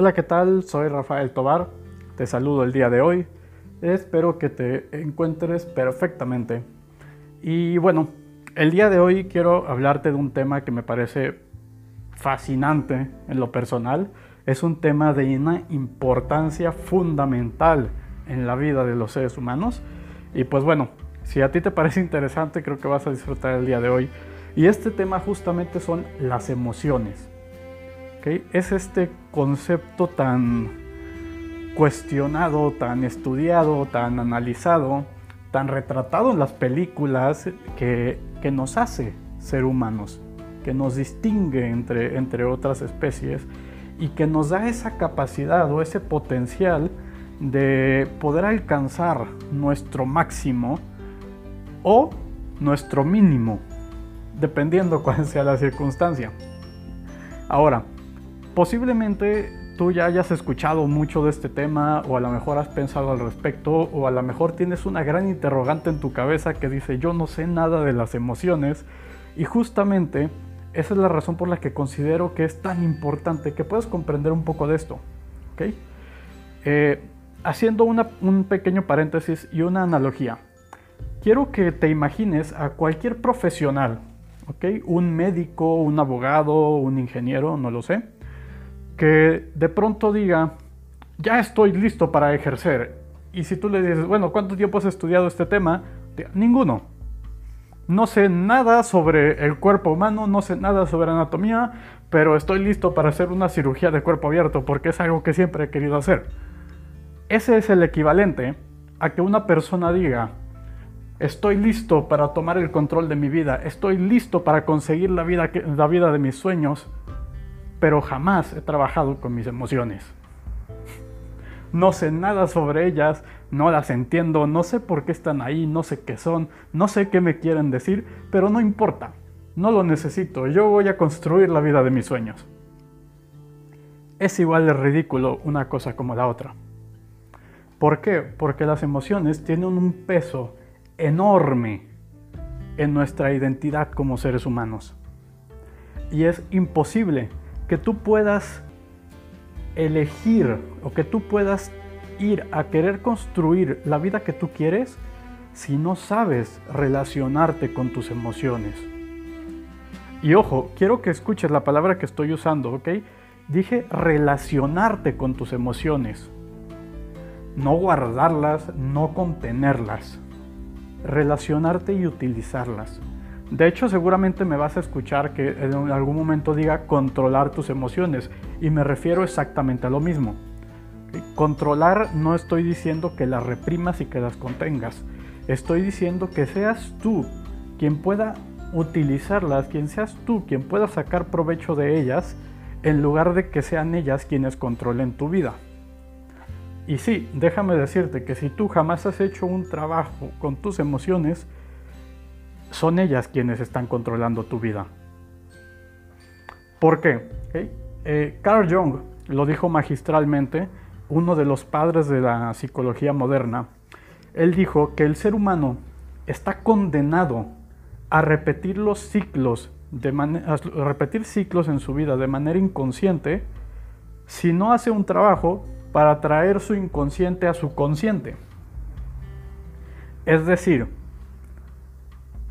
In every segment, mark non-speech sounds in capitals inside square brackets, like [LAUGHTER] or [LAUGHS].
Hola, ¿qué tal? Soy Rafael Tobar. Te saludo el día de hoy. Espero que te encuentres perfectamente. Y bueno, el día de hoy quiero hablarte de un tema que me parece fascinante en lo personal. Es un tema de una importancia fundamental en la vida de los seres humanos. Y pues bueno, si a ti te parece interesante, creo que vas a disfrutar el día de hoy. Y este tema justamente son las emociones. Es este concepto tan cuestionado, tan estudiado, tan analizado, tan retratado en las películas que, que nos hace ser humanos, que nos distingue entre, entre otras especies y que nos da esa capacidad o ese potencial de poder alcanzar nuestro máximo o nuestro mínimo, dependiendo [LAUGHS] cuál sea la circunstancia. Ahora, posiblemente tú ya hayas escuchado mucho de este tema o a lo mejor has pensado al respecto o a lo mejor tienes una gran interrogante en tu cabeza que dice yo no sé nada de las emociones y justamente esa es la razón por la que considero que es tan importante que puedas comprender un poco de esto. Eh, haciendo un pequeño paréntesis y una analogía, quiero que te imagines a cualquier profesional, un médico, un abogado, un ingeniero, no lo sé, que de pronto diga, ya estoy listo para ejercer. Y si tú le dices, bueno, ¿cuánto tiempo has estudiado este tema? Ninguno. No sé nada sobre el cuerpo humano, no sé nada sobre anatomía, pero estoy listo para hacer una cirugía de cuerpo abierto porque es algo que siempre he querido hacer. Ese es el equivalente a que una persona diga, estoy listo para tomar el control de mi vida, estoy listo para conseguir la vida, la vida de mis sueños, pero jamás he trabajado con mis emociones. No sé nada sobre ellas, no las entiendo, no sé por qué están ahí, no sé qué son, no sé qué me quieren decir, pero no importa, no lo necesito, yo voy a construir la vida de mis sueños. Es igual de ridículo una cosa como la otra. ¿Por qué? Porque las emociones tienen un peso enorme en nuestra identidad como seres humanos. Y es imposible que tú puedas elegir o que tú puedas ir a querer construir la vida que tú quieres si no sabes relacionarte con tus emociones. Y ojo, quiero que escuches la palabra que estoy usando, ¿ok? Dije relacionarte con tus emociones. No guardarlas, no contenerlas. Relacionarte y utilizarlas. De hecho, seguramente me vas a escuchar que en algún momento diga controlar tus emociones y me refiero exactamente a lo mismo. Controlar no estoy diciendo que las reprimas y que las contengas. Estoy diciendo que seas tú quien pueda utilizarlas, quien seas tú quien pueda sacar provecho de ellas en lugar de que sean ellas quienes controlen tu vida. Y sí, déjame decirte que si tú jamás has hecho un trabajo con tus emociones, son ellas quienes están controlando tu vida. ¿Por qué? Eh, Carl Jung lo dijo magistralmente, uno de los padres de la psicología moderna. Él dijo que el ser humano está condenado a repetir los ciclos, de a repetir ciclos en su vida de manera inconsciente si no hace un trabajo para traer su inconsciente a su consciente. Es decir,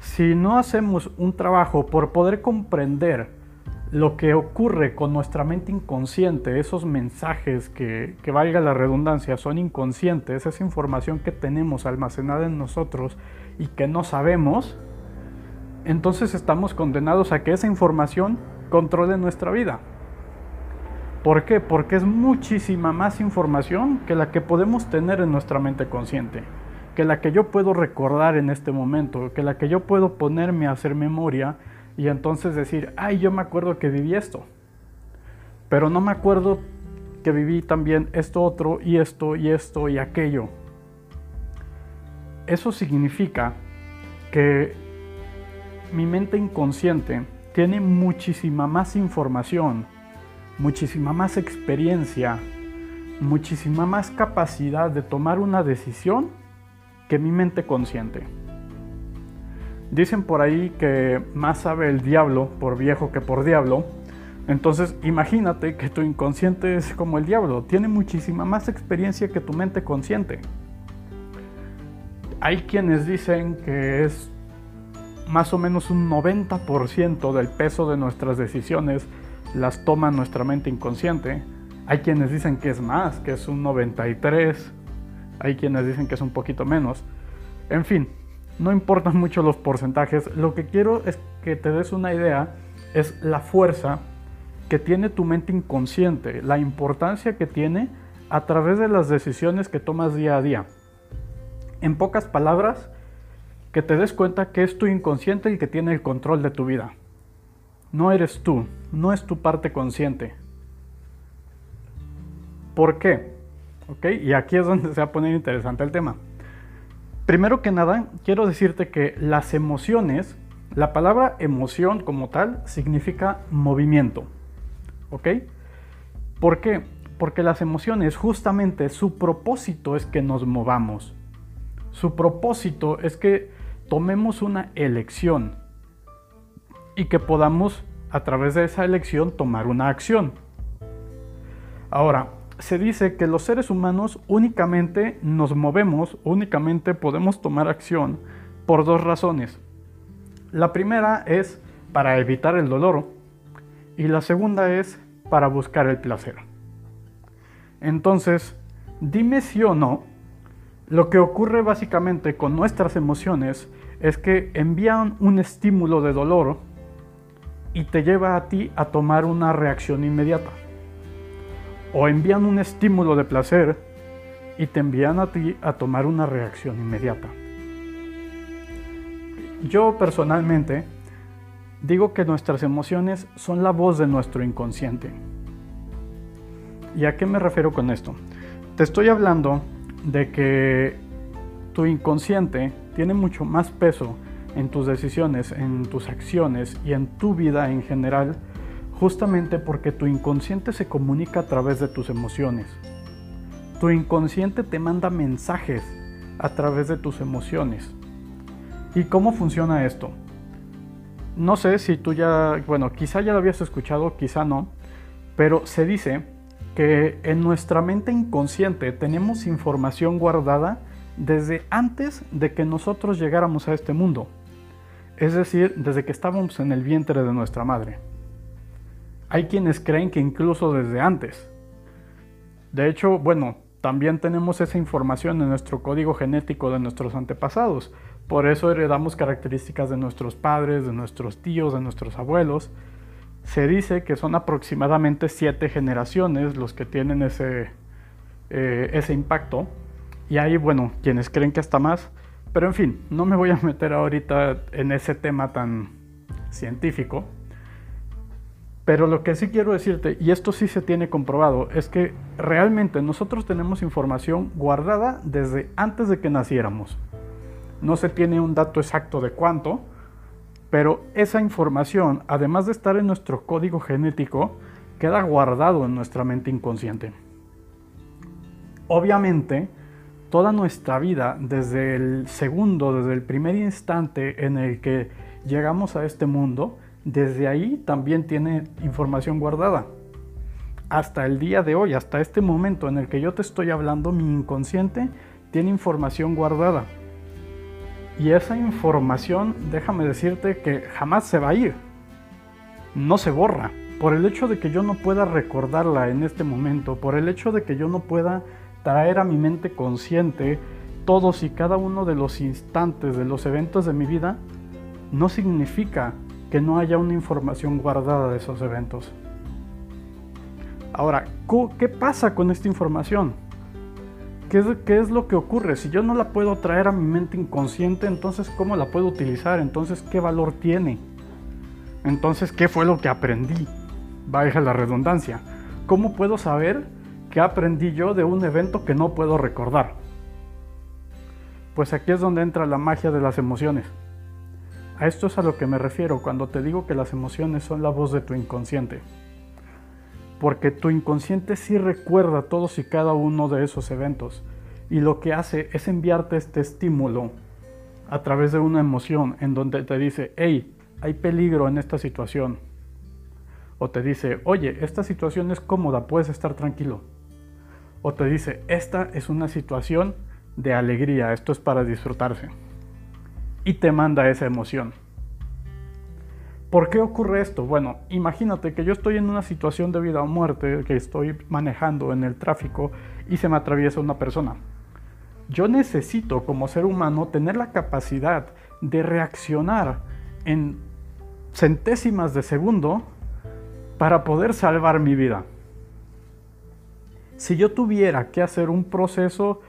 si no hacemos un trabajo por poder comprender lo que ocurre con nuestra mente inconsciente, esos mensajes que, que valga la redundancia, son inconscientes, esa información que tenemos almacenada en nosotros y que no sabemos, entonces estamos condenados a que esa información controle nuestra vida. ¿Por qué? Porque es muchísima más información que la que podemos tener en nuestra mente consciente que la que yo puedo recordar en este momento, que la que yo puedo ponerme a hacer memoria y entonces decir, ay, yo me acuerdo que viví esto, pero no me acuerdo que viví también esto otro y esto y esto y aquello. Eso significa que mi mente inconsciente tiene muchísima más información, muchísima más experiencia, muchísima más capacidad de tomar una decisión que mi mente consciente. Dicen por ahí que más sabe el diablo por viejo que por diablo, Entonces imagínate que tu inconsciente es como el diablo, tiene muchísima más experiencia que tu mente consciente. Hay quienes dicen que es más o menos un 90% del peso de nuestras decisiones las toma nuestra mente inconsciente. Hay quienes dicen que es más, que es un 93. Hay quienes dicen que es un poquito menos. En fin, no importan [LAUGHS] mucho los porcentajes. Lo que quiero es que te des una idea, es la fuerza que tiene tu mente inconsciente, la importancia que tiene a través de las decisiones que tomas día a día. En pocas palabras, que te des cuenta que es tu inconsciente el que tiene el control de tu vida. No eres tú, no es tu parte consciente. ¿Por qué? ¿Ok? Y aquí es donde se va a poner interesante el tema. Primero que nada, quiero decirte que las emociones, la palabra emoción como tal significa movimiento. ¿Ok? ¿Por qué? Porque las emociones justamente su propósito es que nos movamos. Su propósito es que tomemos una elección y que podamos a través de esa elección tomar una acción. Ahora, se dice que los seres humanos únicamente nos movemos, únicamente podemos tomar acción por dos razones. La primera es para evitar el dolor y la segunda es para buscar el placer. Entonces, dime si o no, lo que ocurre básicamente con nuestras emociones es que envían un estímulo de dolor y te lleva a ti a tomar una reacción inmediata. O envían un estímulo de placer y te envían a ti a tomar una reacción inmediata. Yo personalmente Digo que nuestras emociones son la voz de nuestro inconsciente. ¿Y a qué me refiero con esto? Te estoy hablando de que tu inconsciente tiene mucho más peso en tus decisiones, en tus acciones y en tu vida en general, justamente porque tu inconsciente se comunica a través de tus emociones. Tu inconsciente te manda mensajes a través de tus emociones. ¿Y cómo funciona esto? no sé si tú ya, bueno, quizá ya lo habías escuchado, quizá no, pero se dice que en nuestra mente inconsciente tenemos información guardada desde antes de que nosotros llegáramos a este mundo, es decir, desde que estábamos en el vientre de nuestra madre. Hay quienes creen que incluso desde antes. De hecho, bueno, también tenemos esa información en nuestro código genético de nuestros antepasados. Por eso heredamos características de nuestros padres, de nuestros tíos, de nuestros abuelos. Se dice que son aproximadamente siete generaciones los que tienen ese, eh, ese impacto. Y hay, bueno, quienes creen que hasta más. Pero en fin, no me voy a meter ahorita en ese tema tan científico. Pero lo que sí quiero decirte, y esto sí se tiene comprobado, es que realmente nosotros tenemos información guardada desde antes de que naciéramos. No se tiene un dato exacto de cuánto, pero esa información, además de estar en nuestro código genético, queda guardado en nuestra mente inconsciente. Obviamente, toda nuestra vida, desde el segundo, desde el primer instante en el que llegamos a este mundo, desde ahí también tiene información guardada. Hasta el día de hoy, hasta este momento en el que yo te estoy hablando, mi inconsciente tiene información guardada. Y esa información, déjame decirte que jamás se va a ir. No se borra. Por el hecho de que yo no pueda recordarla en este momento, por el hecho de que yo no pueda traer a mi mente consciente todos y cada uno de los instantes de los eventos de mi vida, no significa que no haya una información guardada de esos eventos. Ahora, ¿qué pasa con esta información? ¿Qué es, lo que ocurre? Si yo no la puedo traer a mi mente inconsciente, entonces ¿cómo la puedo utilizar? Entonces, ¿qué valor tiene? Entonces, ¿qué fue lo que aprendí? Vaya la redundancia. ¿Cómo puedo saber qué aprendí yo de un evento que no puedo recordar? Pues aquí es donde entra la magia de las emociones. A esto es a lo que me refiero cuando te digo que las emociones son la voz de tu inconsciente porque tu inconsciente sí recuerda todos y cada uno de esos eventos y lo que hace es enviarte este estímulo a través de una emoción en donde te dice, hey, hay peligro en esta situación. O te dice, oye, esta situación es cómoda, puedes estar tranquilo. O te dice, esta es una situación de alegría, esto es para disfrutarse. Y te manda esa emoción. ¿Por qué ocurre esto? Bueno, imagínate que yo estoy en una situación de vida o muerte, que estoy manejando en el tráfico y se me atraviesa una persona. Yo necesito como ser humano tener la capacidad de reaccionar en centésimas de segundo para poder salvar mi vida. Si yo tuviera que hacer un proceso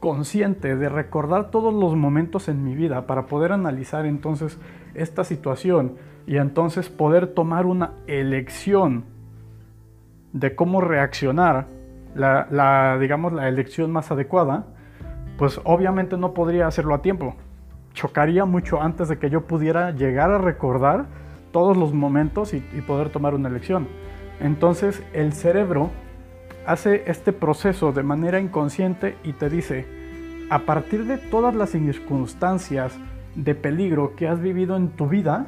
consciente de recordar todos los momentos en mi vida para poder analizar entonces esta situación y entonces poder tomar una elección de cómo reaccionar, la, digamos la elección más adecuada, pues obviamente no podría hacerlo a tiempo. Chocaría mucho antes de que yo pudiera llegar a recordar todos los momentos y, poder tomar una elección. Entonces el cerebro hace este proceso de manera inconsciente y te dice, a partir de todas las circunstancias de peligro que has vivido en tu vida,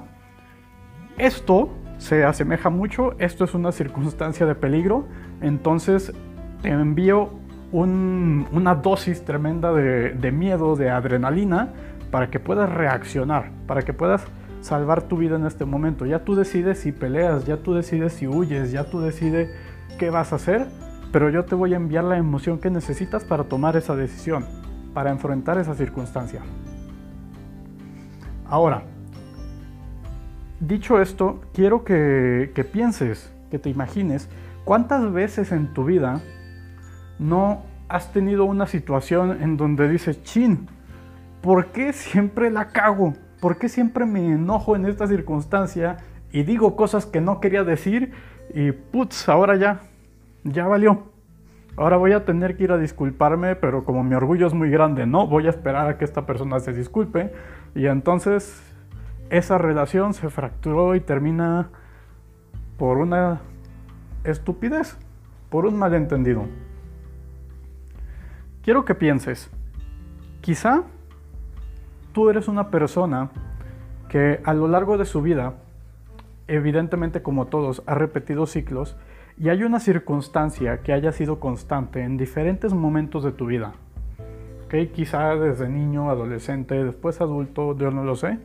esto se asemeja mucho, esto es una circunstancia de peligro, entonces te envío una dosis tremenda de, de miedo, de adrenalina, para que puedas reaccionar, para que puedas salvar tu vida en este momento. Ya tú decides si peleas, ya tú decides si huyes, ya tú decides qué vas a hacer, pero yo te voy a enviar la emoción que necesitas para tomar esa decisión, para enfrentar esa circunstancia. Ahora, dicho esto, quiero que, que pienses, que te imagines, cuántas veces en tu vida no has tenido una situación en donde dices, chin, ¿por qué siempre la cago? ¿Por qué siempre me enojo en esta circunstancia y digo cosas que no quería decir y putz, ahora ya, ya valió. Ahora voy a tener que ir a disculparme, pero como mi orgullo es muy grande, no, voy a esperar a que esta persona se disculpe. Y entonces esa relación se fracturó y termina por una estupidez, por un malentendido. Quiero que pienses, quizá tú eres una persona que a lo largo de su vida, evidentemente como todos, ha repetido ciclos y hay una circunstancia que haya sido constante en diferentes momentos de tu vida. ¿Okay? Quizá desde niño, adolescente, después adulto, yo no lo sé.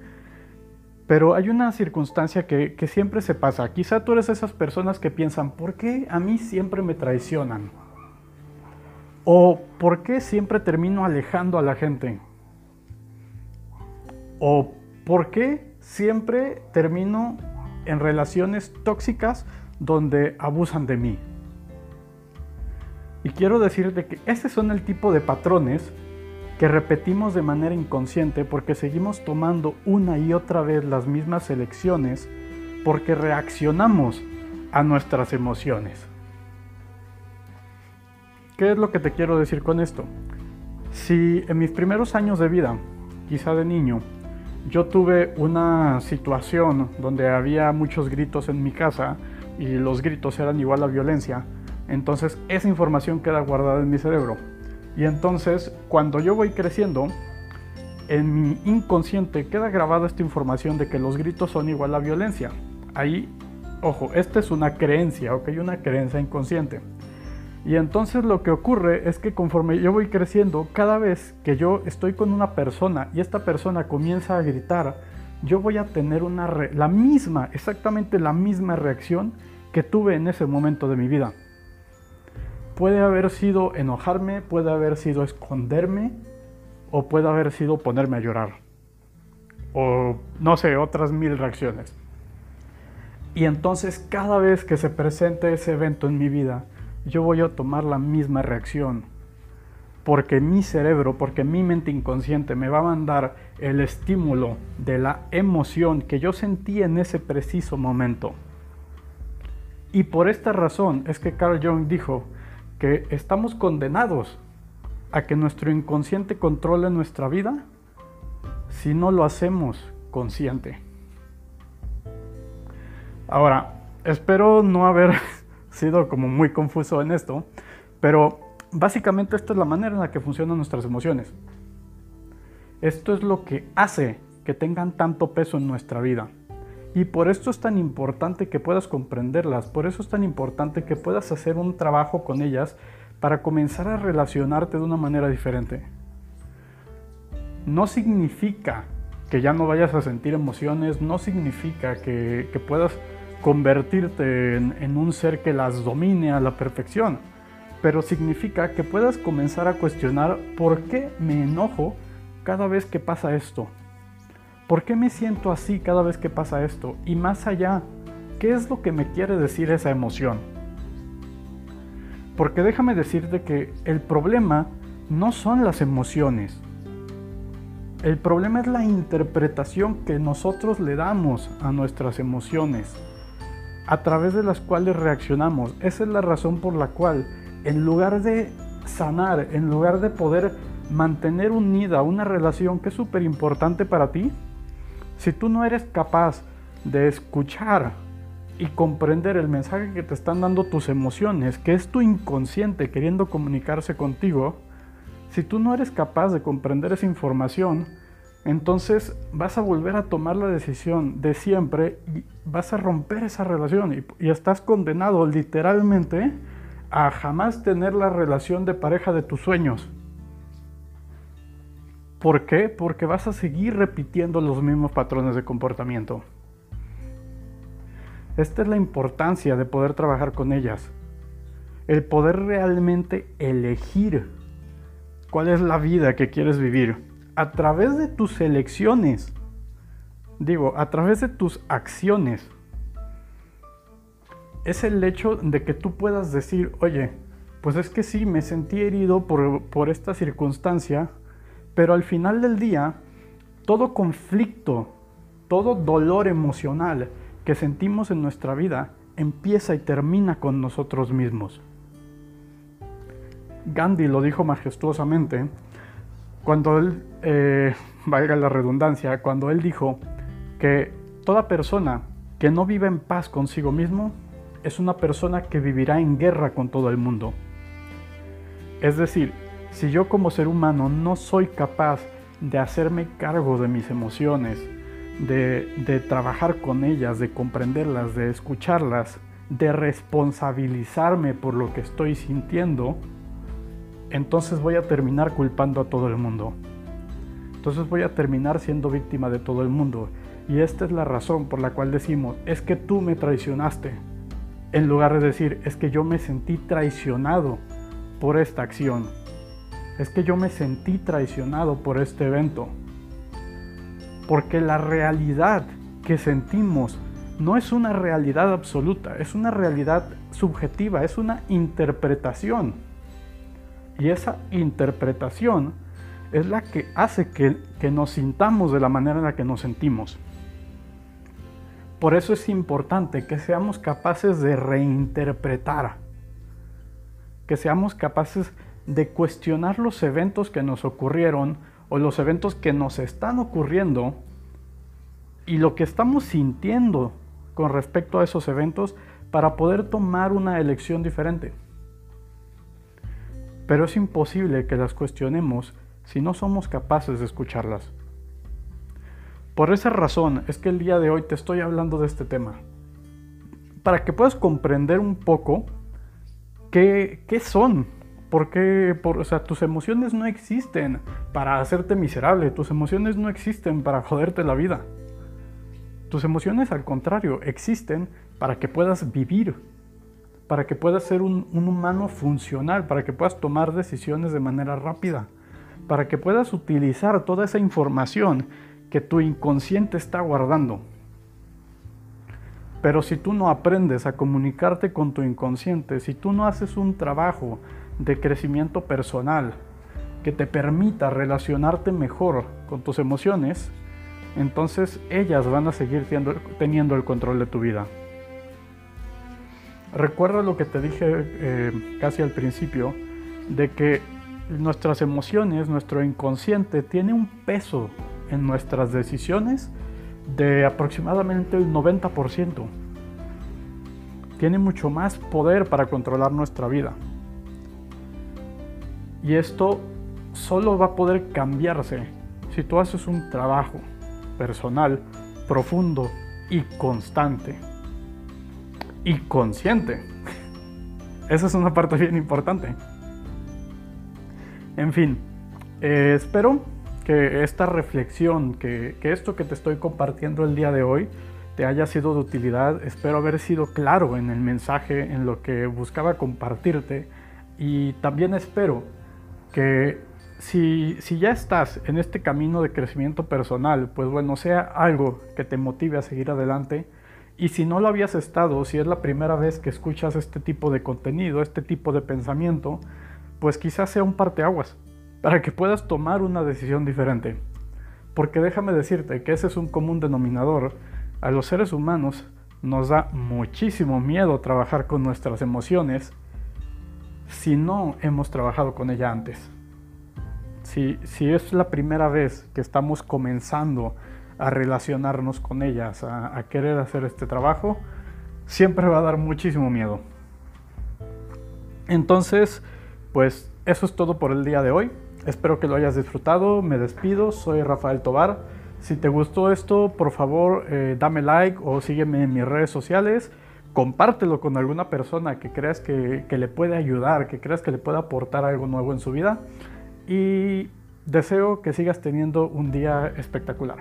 Pero hay una circunstancia que, que siempre se pasa. Quizá tú eres esas personas que piensan, ¿por qué a mí siempre me traicionan? ¿O por qué siempre termino alejando a la gente? ¿O por qué siempre termino en relaciones tóxicas donde abusan de mí. Y quiero decirte que ese son el tipo de patrones que repetimos de manera inconsciente porque seguimos tomando una y otra vez las mismas elecciones porque reaccionamos a nuestras emociones. ¿Qué es lo que te quiero decir con esto? Si en mis primeros años de vida, quizá de niño, yo tuve una situación donde había muchos gritos en mi casa, y los gritos eran igual a violencia, entonces esa información queda guardada en mi cerebro. Y entonces cuando yo voy creciendo, en mi inconsciente queda grabada esta información de que los gritos son igual a violencia. Ahí, ojo, esta es una creencia, ok, una creencia inconsciente. Y entonces lo que ocurre es que conforme yo voy creciendo, cada vez que yo estoy con una persona y esta persona comienza a gritar, yo voy a tener la misma, exactamente la misma reacción que tuve en ese momento de mi vida. Puede haber sido enojarme, puede haber sido esconderme o puede haber sido ponerme a llorar. O no sé, otras mil reacciones. Y entonces cada vez que se presente ese evento en mi vida, yo voy a tomar la misma reacción porque mi cerebro, porque mi mente inconsciente me va a mandar el estímulo de la emoción que yo sentí en ese preciso momento. Y por esta razón es que Carl Jung dijo que estamos condenados a que nuestro inconsciente controle nuestra vida si no lo hacemos consciente. Ahora, espero no haber [LAUGHS] sido como muy confuso en esto, pero básicamente esta es la manera en la que funcionan nuestras emociones. Esto es lo que hace que tengan tanto peso en nuestra vida. Y por esto es tan importante que puedas comprenderlas, por eso es tan importante que puedas hacer un trabajo con ellas para comenzar a relacionarte de una manera diferente. No significa que ya no vayas a sentir emociones, no significa que, puedas convertirte en un ser que las domine a la perfección, pero significa que puedas comenzar a cuestionar por qué me enojo cada vez que pasa esto. ¿Por qué me siento así cada vez que pasa esto? Y más allá, ¿qué es lo que me quiere decir esa emoción? Porque déjame decirte que el problema no son las emociones. El problema es la interpretación que nosotros le damos a nuestras emociones, a través de las cuales reaccionamos. Esa es la razón por la cual, en lugar de sanar, en lugar de poder mantener unida una relación que es súper importante para ti, si tú no eres capaz de escuchar y comprender el mensaje que te están dando tus emociones, que es tu inconsciente queriendo comunicarse contigo, si tú no eres capaz de comprender esa información, entonces vas a volver a tomar la decisión de siempre y vas a romper esa relación y, y, estás condenado literalmente a jamás tener la relación de pareja de tus sueños. ¿Por qué? Porque vas a seguir repitiendo los mismos patrones de comportamiento. Esta es la importancia de poder trabajar con ellas. El poder realmente elegir cuál es la vida que quieres vivir a través de tus elecciones. Digo, a través de tus acciones. Es el hecho de que tú puedas decir, oye, pues es que sí, me sentí herido por, por esta circunstancia, pero al final del día, todo conflicto, todo dolor emocional que sentimos en nuestra vida empieza y termina con nosotros mismos. Gandhi lo dijo majestuosamente cuando él, eh, valga la redundancia, cuando él dijo que toda persona que no vive en paz consigo mismo es una persona que vivirá en guerra con todo el mundo. Es decir, si yo como ser humano no soy capaz de hacerme cargo de mis emociones, de, trabajar con ellas, de comprenderlas, de escucharlas, de responsabilizarme por lo que estoy sintiendo, entonces voy a terminar culpando a todo el mundo. Entonces voy a terminar siendo víctima de todo el mundo. Y esta es la razón por la cual decimos, es que tú me traicionaste. En lugar de decir, es que yo me sentí traicionado por esta acción es que yo me sentí traicionado por este evento. Porque la realidad que sentimos no es una realidad absoluta, es una realidad subjetiva, es una interpretación. Y esa interpretación es la que hace que, que, nos sintamos de la manera en la que nos sentimos. Por eso es importante que seamos capaces de reinterpretar, que seamos capaces de cuestionar los eventos que nos ocurrieron o los eventos que nos están ocurriendo y lo que estamos sintiendo con respecto a esos eventos para poder tomar una elección diferente. Pero es imposible que las cuestionemos si no somos capaces de escucharlas. Por esa razón es que el día de hoy te estoy hablando de este tema. Para que puedas comprender un poco qué, qué son porque por, o sea, tus emociones no existen para hacerte miserable, tus emociones no existen para joderte la vida. Tus emociones al contrario existen para que puedas vivir, para que puedas ser un, un humano funcional, para que puedas tomar decisiones de manera rápida, para que puedas utilizar toda esa información que tu inconsciente está guardando. Pero si tú no aprendes a comunicarte con tu inconsciente, si tú no haces un trabajo de crecimiento personal que te permita relacionarte mejor con tus emociones, entonces ellas van a seguir teniendo el control de tu vida. Recuerda lo que te dije eh, casi al principio, de que nuestras emociones, nuestro inconsciente, tiene un peso en nuestras decisiones de aproximadamente el 90%. Tiene mucho más poder para controlar nuestra vida. Y esto solo va a poder cambiarse si tú haces un trabajo personal, profundo, y constante y consciente. Esa es una parte bien importante. En fin, eh, espero que esta reflexión, que, que esto que te estoy compartiendo el día de hoy, te haya sido de utilidad. Espero haber sido claro en el mensaje, en lo que buscaba compartirte. Y también espero que si, si, ya estás en este camino de crecimiento personal, pues bueno, sea algo que te motive a seguir adelante. Y si no lo habías estado, si es la primera vez que escuchas este tipo de contenido, este tipo de pensamiento, pues quizás sea un parteaguas para que puedas tomar una decisión diferente. Porque déjame decirte que ese es un común denominador. A los seres humanos nos da muchísimo miedo trabajar con nuestras emociones si no hemos trabajado con ella antes. Si, si es la primera vez que estamos comenzando a relacionarnos con ellas, a, a querer hacer este trabajo, siempre va a dar muchísimo miedo. Entonces, pues eso es todo por el día de hoy. Espero que lo hayas disfrutado. Me despido. Soy Rafael Tobar. Si te gustó esto, por favor, eh, dame like o sígueme en mis redes sociales. Compártelo con alguna persona que creas que, que le puede ayudar, que creas que le pueda aportar algo nuevo en su vida. Y deseo que sigas teniendo un día espectacular.